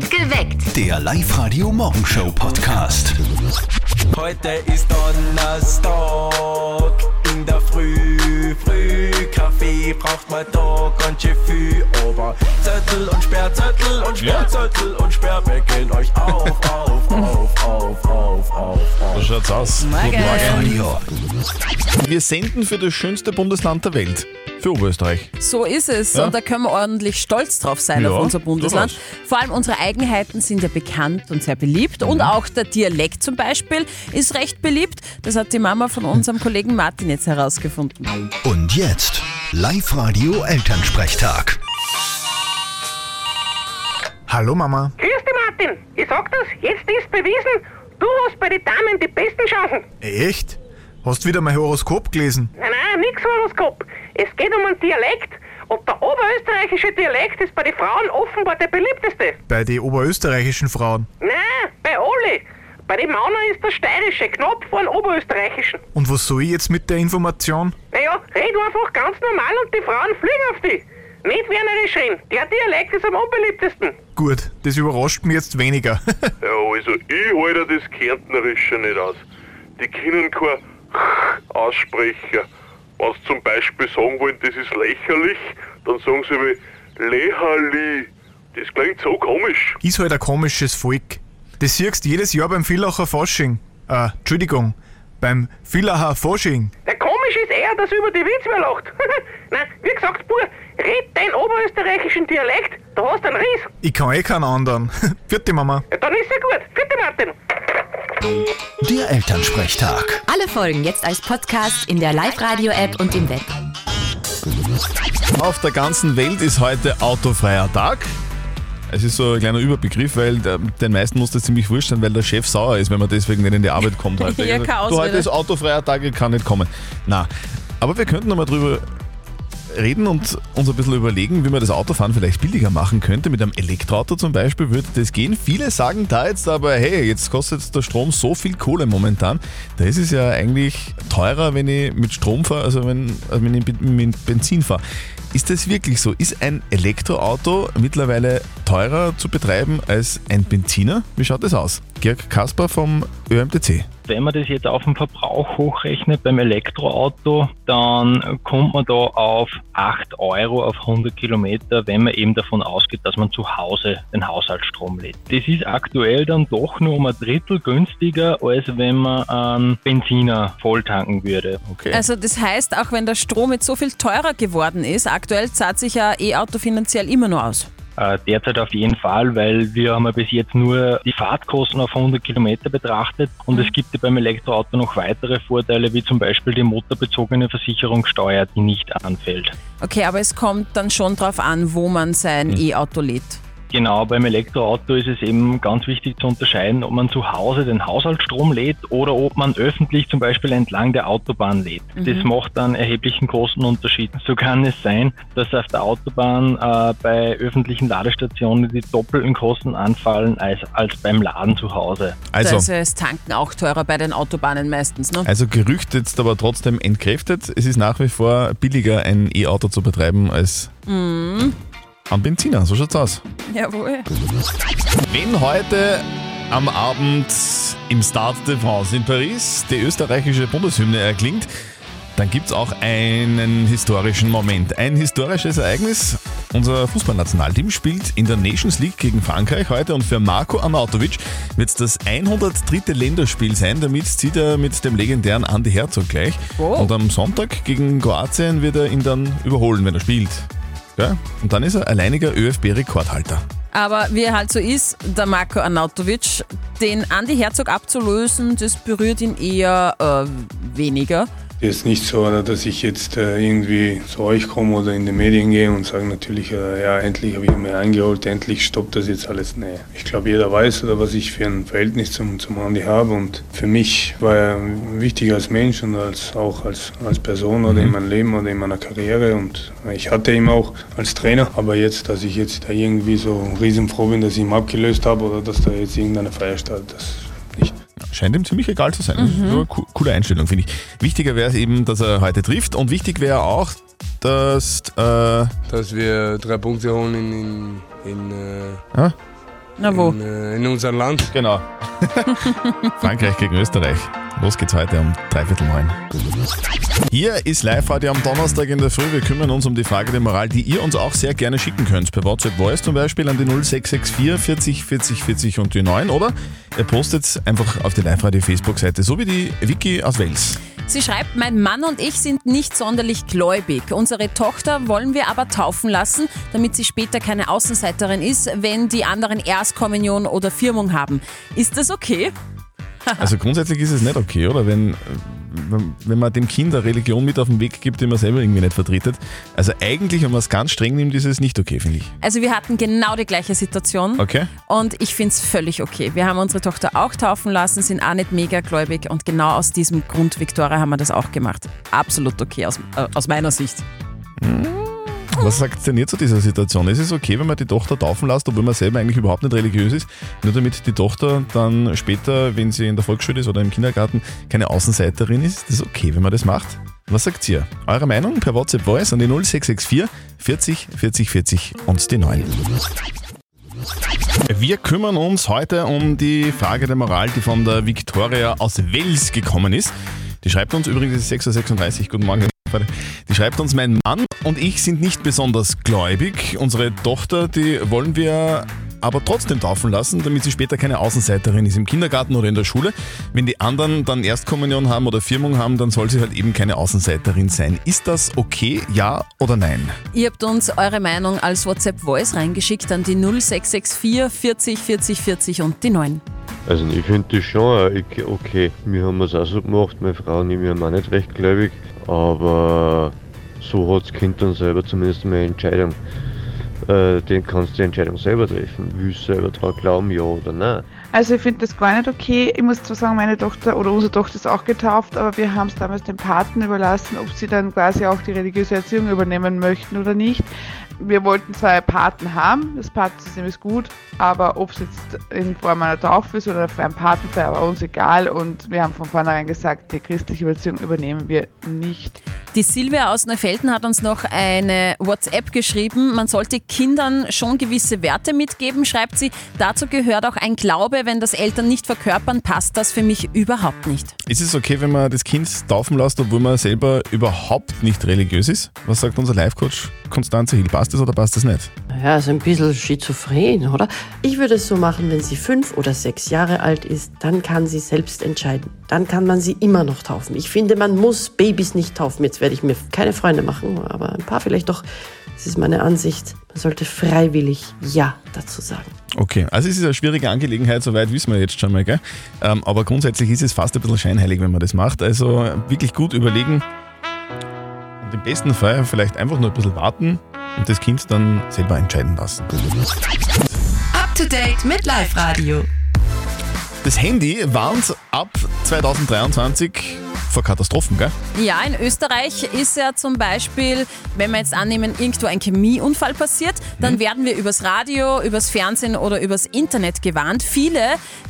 Geweckt. Der Live-Radio-Morgenshow-Podcast. Heute ist Donnerstag in der Früh, früh Kaffee braucht man da ganz schön viel, aber Zettel und Sperr, Zettel und Sperr, Zettel und Sperr wecken euch auf, auf, auf, auf, auf, auf, So schaut's aus. Morgen. Guten Morgen. Wir senden für das schönste Bundesland der Welt. Für Oberösterreich. So ist es. Ja. Und da können wir ordentlich stolz drauf sein Ja, auf unser Bundesland. durchaus. Vor allem unsere Eigenheiten sind ja bekannt und sehr beliebt. Und Mhm. auch der Dialekt zum Beispiel ist recht beliebt. Das hat die Mama von unserem Kollegen Martin jetzt herausgefunden. Und jetzt Live-Radio Elternsprechtag. Hallo Mama. Grüß dich, Martin. Ich sag das, jetzt ist bewiesen, du hast bei den Damen die besten Chancen. Echt? Hast wieder mein Horoskop gelesen? Nein, nein, nix Horoskop. Es geht um einen Dialekt. Und der oberösterreichische Dialekt ist bei den Frauen offenbar der beliebteste. Bei den oberösterreichischen Frauen. Nein, bei alle. Bei den Männern ist der steirische knapp vor dem oberösterreichischen. Und was soll ich jetzt mit der Information? Naja, red einfach ganz normal und die Frauen fliegen auf dich. Nicht wernerisch reden. Der Dialekt ist am unbeliebtesten. Gut, das überrascht mich jetzt weniger. Ja, also ich halte das Kärntnerische nicht aus. Die können kein aussprechen. Wenn sie zum Beispiel sagen wollen, das ist lächerlich, dann sagen sie wie lächerli. Das klingt so komisch. ist halt ein komisches Volk. Das siehst jedes Jahr beim Villacher Fasching. Äh, Entschuldigung, beim Villacher Fasching. Der komisch ist eher, dass über die Witz wer lacht. Nein, wie gesagt, Bur, red deinen oberösterreichischen Dialekt, da hast du einen Ries. Ich kann eh keinen anderen. Vierte Mama. Ja, dann ist ja gut. Vierte Martin. Der Elternsprechtag. Alle Folgen jetzt als Podcast in der Live-Radio-App und im Web. Auf der ganzen Welt ist heute autofreier Tag. Es ist so ein kleiner Überbegriff, weil der, den meisten muss das ziemlich wurscht sein, weil der Chef sauer ist, wenn man deswegen nicht in die Arbeit kommt heute. Ja, keine du, heute ist autofreier Tag, ich kann nicht kommen. Na, aber wir könnten nochmal drüber reden und uns ein bisschen überlegen, wie man das Autofahren vielleicht billiger machen könnte. Mit einem Elektroauto zum Beispiel würde das gehen. Viele sagen da jetzt aber, hey, jetzt kostet der Strom so viel Kohle momentan. Da ist es ja eigentlich teurer, wenn ich mit Strom fahre, also wenn, also wenn ich mit- Benzin fahre. Ist das wirklich so? Ist ein Elektroauto mittlerweile teurer zu betreiben als ein Benziner? Wie schaut das aus? Georg Kasper vom ÖMTC. Wenn man das jetzt auf den Verbrauch hochrechnet beim Elektroauto, dann kommt man da auf 8 Euro auf 100 Kilometer, wenn man eben davon ausgeht, dass man zu Hause den Haushaltsstrom lädt. Das ist aktuell dann doch nur um ein Drittel günstiger, als wenn man einen Benziner volltanken würde. Okay. Also das heißt, auch wenn der Strom jetzt so viel teurer geworden ist, aktuell zahlt sich ja E-Auto finanziell immer nur aus. Äh, Derzeit auf jeden Fall, weil wir haben ja bis jetzt nur die Fahrtkosten auf 100 Kilometer betrachtet und es gibt ja beim Elektroauto noch weitere Vorteile, wie zum Beispiel die motorbezogene Versicherungssteuer, die nicht anfällt. Okay, aber es kommt dann schon drauf an, wo man sein E-Auto lädt. Genau, beim Elektroauto ist es eben ganz wichtig zu unterscheiden, ob man zu Hause den Haushaltsstrom lädt oder ob man öffentlich zum Beispiel entlang der Autobahn lädt. Das macht einen erheblichen Kostenunterschied. So kann es sein, dass auf der Autobahn äh, bei öffentlichen Ladestationen die doppelten Kosten anfallen als, als beim Laden zu Hause. Also, Also ist Tanken auch teurer bei den Autobahnen meistens, ne? Also Gerücht jetzt aber trotzdem entkräftet. Es ist nach wie vor billiger, ein E-Auto zu betreiben als am Benziner. So schaut's aus. Jawohl. Wenn heute am Abend im Stade de France in Paris die österreichische Bundeshymne erklingt, dann gibt's auch einen historischen Moment. Ein historisches Ereignis. Unser Fußballnationalteam spielt in der Nations League gegen Frankreich heute und für Marco Arnautovic wird es das 103. Länderspiel sein. Damit zieht er mit dem legendären Andi Herzog gleich. Oh. Und am Sonntag gegen Kroatien wird er ihn dann überholen, wenn er spielt. Gell? Und dann ist er alleiniger ÖFB-Rekordhalter. Aber wie er halt so ist, der Marco Arnautovic, den Andi Herzog abzulösen, das berührt ihn eher äh, weniger. Ist nicht so, dass ich jetzt äh, irgendwie zu euch komme oder in die Medien gehe und sage natürlich, äh, ja, endlich habe ich mir eingeholt, endlich stoppt das jetzt alles. Nee. Ich glaube, jeder weiß, oder was ich für ein Verhältnis zum, zum Andi habe und für mich war er wichtig als Mensch und als, auch als, als Person oder in meinem Leben oder in meiner Karriere und ich hatte ihn auch als Trainer, aber jetzt, dass ich jetzt da irgendwie so riesenfroh bin, dass ich ihn abgelöst habe oder dass da jetzt irgendeine Feier startet, das. Scheint ihm ziemlich egal zu sein. Nur co- coole Einstellung, finde ich. Wichtiger wäre es eben, dass er heute trifft und wichtig wäre auch, dass. Äh, dass wir drei Punkte holen in, in, in, äh, Ja? Na wo? In, äh, in unserem Land. Genau. Frankreich gegen Österreich. Los geht's heute um dreiviertel neun. Hier ist Live-Radio am Donnerstag in der Früh. Wir kümmern uns um die Frage der Moral, die ihr uns auch sehr gerne schicken könnt. Per WhatsApp Voice zum Beispiel an die 0664 40 40 40 und die 9. Oder ihr postet einfach auf die Live-Radio Facebook-Seite, so wie die Vicky aus Wales. Sie schreibt, mein Mann und ich sind nicht sonderlich gläubig. Unsere Tochter wollen wir aber taufen lassen, damit sie später keine Außenseiterin ist, wenn die anderen Erstkommunion oder Firmung haben. Ist das okay? Also grundsätzlich ist es nicht okay, oder? Wenn, wenn- man dem Kind eine Religion mit auf den Weg gibt, die man selber irgendwie nicht vertretet. Also eigentlich, wenn man es ganz streng nimmt, ist es nicht okay, finde ich. Also wir hatten genau die gleiche Situation. Okay. Und ich finde es völlig okay. Wir haben unsere Tochter auch taufen lassen, sind auch nicht mega gläubig und genau aus diesem Grund, Viktoria, haben wir das auch gemacht. Absolut okay aus, äh, aus meiner Sicht. Was sagt denn ihr zu dieser Situation? Ist es okay, wenn man die Tochter taufen lässt, obwohl man selber eigentlich überhaupt nicht religiös ist, nur damit die Tochter dann später, wenn sie in der Volksschule ist oder im Kindergarten, keine Außenseiterin ist? Ist das okay, wenn man das macht? Was sagt ihr? Eure Meinung per WhatsApp Voice an die 0664 40 40 40 und die 9. Wir kümmern uns heute um die Frage der Moral, die von der Victoria aus Wels gekommen ist. Die schreibt uns übrigens, es ist 6.36 Uhr, guten Morgen. Die schreibt uns, mein Mann und ich sind nicht besonders gläubig. Unsere Tochter, die wollen wir aber trotzdem taufen lassen, damit sie später keine Außenseiterin ist im Kindergarten oder in der Schule. Wenn die anderen dann Erstkommunion haben oder Firmung haben, dann soll sie halt eben keine Außenseiterin sein. Ist das okay, ja oder nein? Ihr habt uns eure Meinung als WhatsApp-Voice reingeschickt an die 0664 40 40 40 und die 9. Also ich finde das schon ok- okay. Wir haben es auch so gemacht, meine Frau und ich, wir haben auch nicht recht gläubig, aber so hat das Kind dann selber zumindest eine Entscheidung. Äh, den kannst du die Entscheidung selber treffen. Willst du selber daran glauben, ja oder nein? Also ich finde das gar nicht okay. Ich muss zwar sagen, meine Tochter oder unsere Tochter ist auch getauft, aber wir haben es damals den Paten überlassen, ob sie dann quasi auch die religiöse Erziehung übernehmen möchten oder nicht. Wir wollten einen Paten haben, das Patensystem ist gut, aber ob es jetzt in Form einer Taufe ist oder für einen Patenfeier, war uns egal und wir haben von vornherein gesagt, die christliche Erziehung übernehmen wir nicht. Die Silvia aus Neufelden hat uns noch eine WhatsApp geschrieben. Man sollte Kindern schon gewisse Werte mitgeben, schreibt sie. Dazu gehört auch ein Glaube. Wenn das Eltern nicht verkörpern, passt das für mich überhaupt nicht. Ist es okay, wenn man das Kind taufen lässt, obwohl man selber überhaupt nicht religiös ist? Was sagt unser Live-Coach Konstanze Hill? Passt das oder passt das nicht? Ja, ist ein bisschen schizophren, oder? Ich würde es so machen, wenn sie fünf oder sechs Jahre alt ist, dann kann sie selbst entscheiden. Dann kann man sie immer noch taufen. Ich finde, man muss Babys nicht taufen. Jetzt werde ich mir keine Freunde machen, aber ein paar vielleicht doch. Das ist meine Ansicht. Man sollte freiwillig Ja dazu sagen. Okay, also es ist eine schwierige Angelegenheit, soweit wissen wir jetzt schon mal, gell? Ähm, aber grundsätzlich ist es fast ein bisschen scheinheilig, wenn man das macht. Also wirklich gut überlegen und im besten Fall vielleicht einfach nur ein bisschen warten und das Kind dann selber entscheiden lassen. Up to date mit Live Radio. Das Handy warnt ab 2023 vor Katastrophen, gell? Ja, in Österreich ist ja zum Beispiel, wenn wir jetzt annehmen, irgendwo ein Chemieunfall passiert, dann werden wir übers Radio, übers Fernsehen oder übers Internet gewarnt. Viele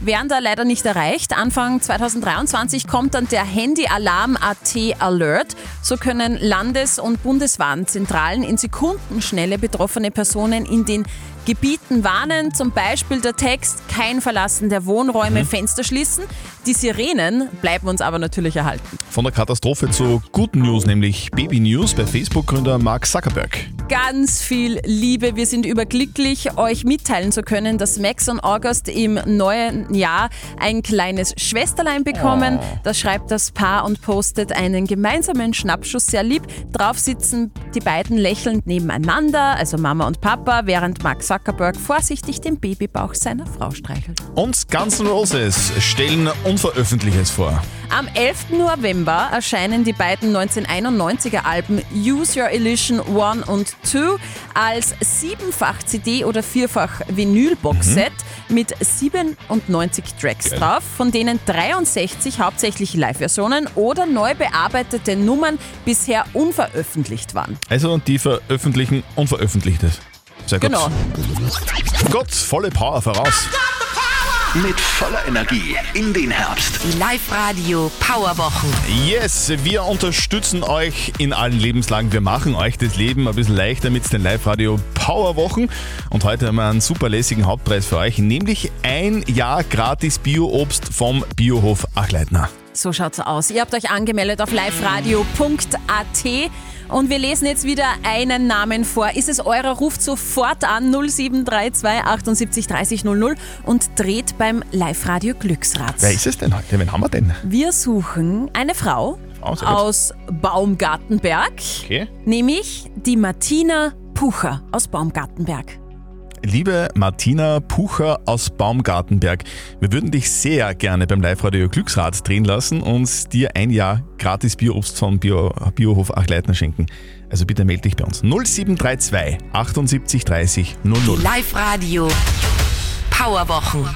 werden da leider nicht erreicht. Anfang 2023 kommt dann der Handy-Alarm AT Alert. So können Landes- und Bundeswarnzentralen in Sekundenschnelle betroffene Personen in den Gebieten warnen, zum Beispiel der Text Kein Verlassen der Wohnräume, Fenster schließen. Die Sirenen bleiben uns aber natürlich erhalten. Von der Katastrophe zu guten News, nämlich Baby News bei Facebook-Gründer Mark Zuckerberg. Ganz viel Liebe. Wir sind überglücklich, euch mitteilen zu können, dass Max und August im neuen Jahr ein kleines Schwesterlein bekommen. Oh. Das schreibt das Paar und postet einen gemeinsamen Schnappschuss sehr lieb. Drauf sitzen die beiden lächelnd nebeneinander, also Mama und Papa, während Mark Zuckerberg vorsichtig den Babybauch seiner Frau streichelt. Und Guns N' Roses stellen Unveröffentliches vor. Am 11. November erscheinen die beiden 1991er Alben Use Your Illusion 1 und 2 als siebenfach CD oder vierfach Vinyl-Box-Set mit 97 Tracks Geil. drauf, von denen 63 hauptsächlich Live-Versionen oder neu bearbeitete Nummern bisher unveröffentlicht waren. Also die veröffentlichen Unveröffentlichtes. Sehr gut. Genau. Gott, volle Power voraus. Mit voller Energie in den Herbst. Die Live-Radio Powerwochen. Yes, wir unterstützen euch in allen Lebenslagen. Wir machen euch das Leben ein bisschen leichter mit den Live-Radio Powerwochen. Und heute haben wir einen super lässigen Hauptpreis für euch, nämlich ein Jahr gratis Bio-Obst vom Biohof Achleitner. So schaut's aus. Ihr habt euch angemeldet auf liveradio.at und wir lesen jetzt wieder einen Namen vor. Ist es eurer, ruft sofort an 0732 78 30 00 und dreht beim Live-Radio Glücksrad. Wer ist es denn heute? Wen haben wir denn? Wir suchen eine Frau gut. aus Baumgartenberg, Okay. nämlich die Martina Pucher aus Baumgartenberg. Liebe Martina Pucher aus Baumgartenberg, wir würden dich sehr gerne beim Live-Radio Glücksrad drehen lassen und dir ein Jahr gratis Bio-Obst vom Bio, Biohof Achleitner schenken. Also bitte melde dich bei uns. 0732 78 30 00. Die Live-Radio Powerwochen.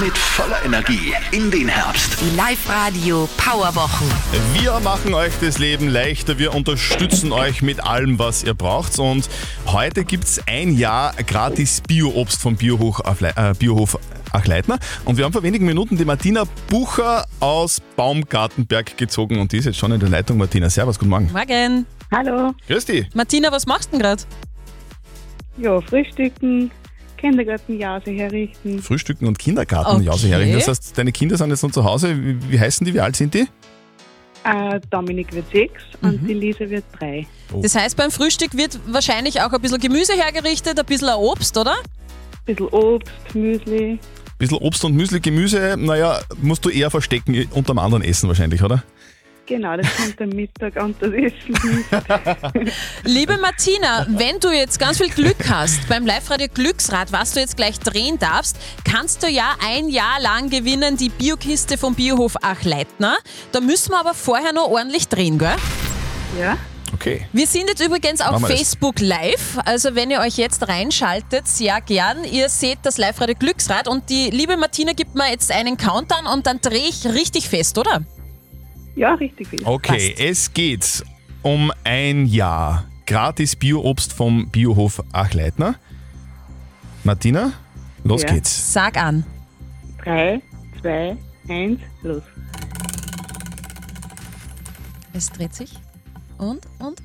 Mit voller Energie in den Herbst. Die Live-Radio Powerwochen. Wir machen euch das Leben leichter, wir unterstützen euch mit allem, was ihr braucht. Und heute gibt es ein Jahr gratis Bio-Obst vom Biohof, äh, Biohof Achleitner. Und wir haben vor wenigen Minuten die Martina Bucher aus Baumgartenberg gezogen und die ist jetzt schon in der Leitung. Martina, servus, guten Morgen. Morgen. Hallo. Grüß dich. Martina, was machst du denn gerade? Ja, frühstücken, Kindergartenjause herrichten. Frühstücken und Kindergarten, Okay. Jause Hering. Das heißt, deine Kinder sind jetzt noch zu Hause. Wie, wie heißen die? Wie alt sind die? Äh, Dominik wird sechs und die Lisa wird drei. Das heißt, beim Frühstück wird wahrscheinlich auch ein bisschen Gemüse hergerichtet, ein bisschen ein Obst, oder? Ein bisschen Obst, Müsli. Bisschen Obst und Müsli, Gemüse, naja, musst du eher verstecken, unterm anderen essen wahrscheinlich, oder? Genau, das kommt am Mittag und das Essen. Liebe Martina, wenn du jetzt ganz viel Glück hast beim Live-Radio Glücksrad, was du jetzt gleich drehen darfst, kannst du ja ein Jahr lang gewinnen die Biokiste vom Biohof Achleitner. Da müssen wir aber vorher noch ordentlich drehen, gell? Ja. Okay. Wir sind jetzt übrigens auf. Facebook Live, also wenn ihr euch jetzt reinschaltet, sehr gern. Ihr seht das Live-Radio Glücksrad und die liebe Martina gibt mir jetzt einen Countdown und dann drehe ich richtig fest, oder? Ja, richtig viel. Okay, es geht um ein Jahr gratis Bio-Obst vom Biohof Achleitner. Martina, los Ja. geht's. Sag an. Drei, zwei, eins, los. Es dreht sich. Und, und?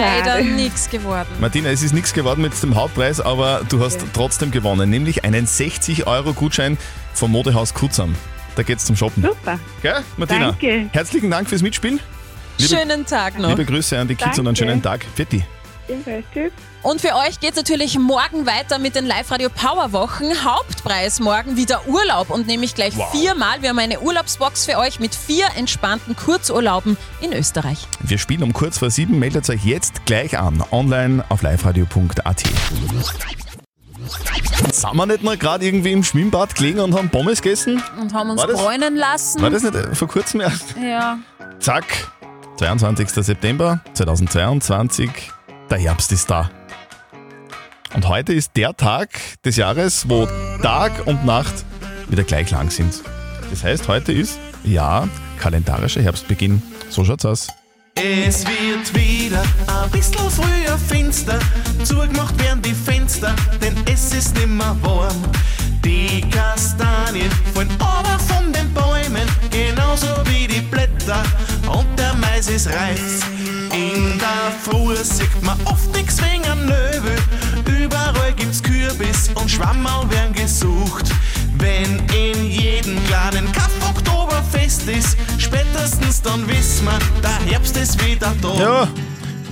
Leider, nichts geworden. Martina, es ist nichts geworden mit dem Hauptpreis, aber du hast trotzdem gewonnen, nämlich einen 60-Euro-Gutschein vom Modehaus Kutzam. Da geht's zum Shoppen. Super. Gell, Martina? Danke. Herzlichen Dank fürs Mitspielen. Liebe, Schönen Tag noch. liebe Grüße an die Kids und einen Danke. schönen Tag. Fetti. Ebenfalls. Tschüss. Und für euch geht's natürlich morgen weiter mit den Live-Radio Power-Wochen. Hauptpreis morgen wieder Urlaub und nämlich gleich Wow. viermal. Wir haben eine Urlaubsbox für euch mit vier entspannten Kurzurlauben in Österreich. Wir spielen um kurz vor sieben. Meldet euch jetzt gleich an. Online auf liveradio.at. Sind wir nicht noch gerade irgendwie im Schwimmbad gelegen und haben Pommes gegessen? Und haben uns bräunen lassen. War das nicht äh, vor kurzem erst? Ja. Zack, 22. September 2022, der Herbst ist da. Und heute ist der Tag des Jahres, wo Tag und Nacht wieder gleich lang sind. Das heißt, heute ist, ja, kalendarischer Herbstbeginn. So schaut's aus. Es wird wieder ein bisschen früher finster. Zugemacht werden die Fenster, denn es ist nimmer warm. Die Kastanien fallen aber von den Bäumen, genauso wie die Blätter. Mais ist reif. In der Früh sieht man oft nix wegen einem Löwe. Überall gibt's Kürbis und Schwammerl werden gesucht. Wenn in jedem kleinen Kaff Oktoberfest ist, spätestens dann wissen wir, der Herbst ist wieder da. Ja,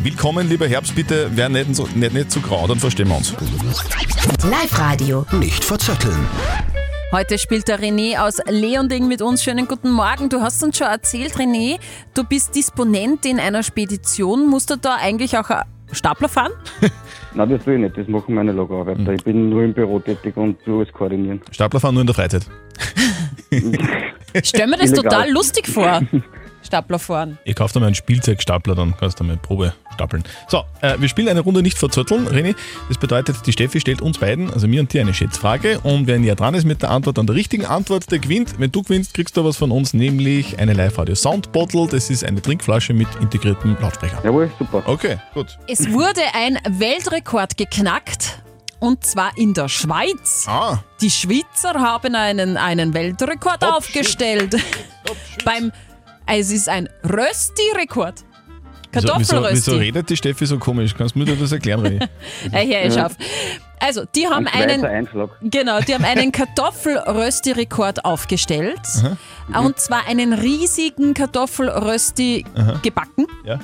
willkommen, lieber Herbst, bitte, wär nicht so, nicht, nicht zu grau, dann verstehen wir uns. Live-Radio. Nicht verzetteln. Heute spielt der René aus Leonding mit uns. Schönen guten Morgen. Du hast uns schon erzählt, René, du bist Disponent in einer Spedition. Musst du da eigentlich auch einen Stapler fahren? Nein, das will ich nicht. Das machen meine Lagerarbeiter. Ich bin nur im Büro tätig und tue alles koordinieren. Stapler fahren nur in der Freizeit. Stell mir das Illegal. total lustig vor. Stapler fahren. Ich kauf dir mal einen Spielzeugstapler, dann kannst du mal Probe stapeln. So, äh, wir spielen eine Runde nicht verzötteln, René. Das bedeutet, die Steffi stellt uns beiden, also mir und dir, eine Schätzfrage. Und wer näher dran ist mit der Antwort an der richtigen Antwort, der gewinnt. Wenn du gewinnst, kriegst du was von uns, nämlich eine Live-Radio Sound Bottle. Das ist eine Trinkflasche mit integriertem Lautsprecher. Jawohl, super. Okay, gut. Es wurde ein Weltrekord geknackt. Und zwar in der Schweiz. Ah. Die Schweizer haben einen, einen Weltrekord aufgestellt. Beim, es ist ein Rösti-Rekord. Wieso, wieso, Kartoffelrösti. wieso redet die Steffi so komisch? Kannst du mir das erklären, René? Hier, ich auf. Also, die haben einen. Einschlag. Genau, die haben einen Kartoffelrösti-Rekord aufgestellt. Aha. Und zwar einen riesigen Kartoffelrösti Aha. gebacken, Ja.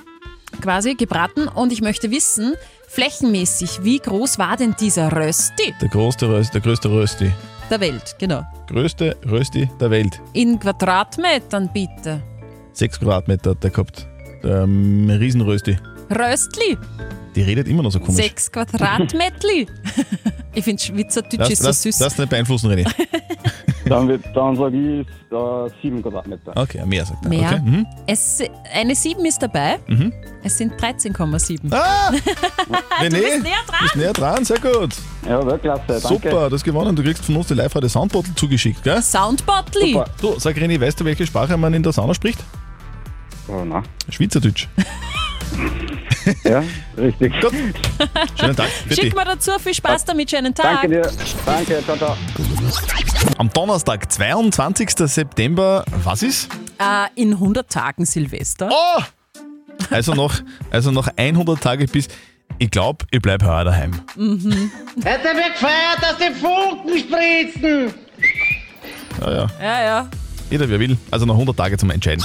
quasi gebraten. Und ich möchte wissen, flächenmäßig, wie groß war denn dieser Rösti Der größte Rösti, der größte Rösti. der Welt? Genau. Größte Rösti der Welt. In Quadratmetern bitte. Sechs Quadratmeter hat der gehabt. Ähm, Riesenrösti. Röstli, Die redet immer noch so komisch. sechs Quadratmetli. ich finde Schweizerdeutsch ist so lass, süß. lass nicht beeinflussen, René. Dann, wird- dann sage ich äh, 7 Quadratmeter. Okay, mehr sagt er. Mehr. Okay. Mhm. Es, eine 7 ist dabei. Mhm. Es sind 13,7. Ah! du René, bist näher dran. bist näher dran, sehr gut. Ja, Weltklasse, danke. Super, du hast gewonnen. Du kriegst von uns die Live-Radio Soundbottle zugeschickt, gell? Soundbottli. Du, sag René, weißt du, welche Sprache man in der Sauna spricht? Oh, na. Schweizerdeutsch. Ja, richtig. Gut. Schönen Tag. Für Schick mir dazu, viel Spaß damit, schönen Tag. Danke dir. Danke, ciao, ciao. Am Donnerstag, 22. September, was ist? Äh, in 100 Tagen Silvester. Oh! Also noch, also noch 100 Tage bis. Ich glaube, ich bleibe heuer daheim. Mhm. Heute wird gefeiert, dass die Funken spritzen. Ja, ja. Ja, ja. Jeder, wer will. Also noch 100 Tage zum Entscheiden.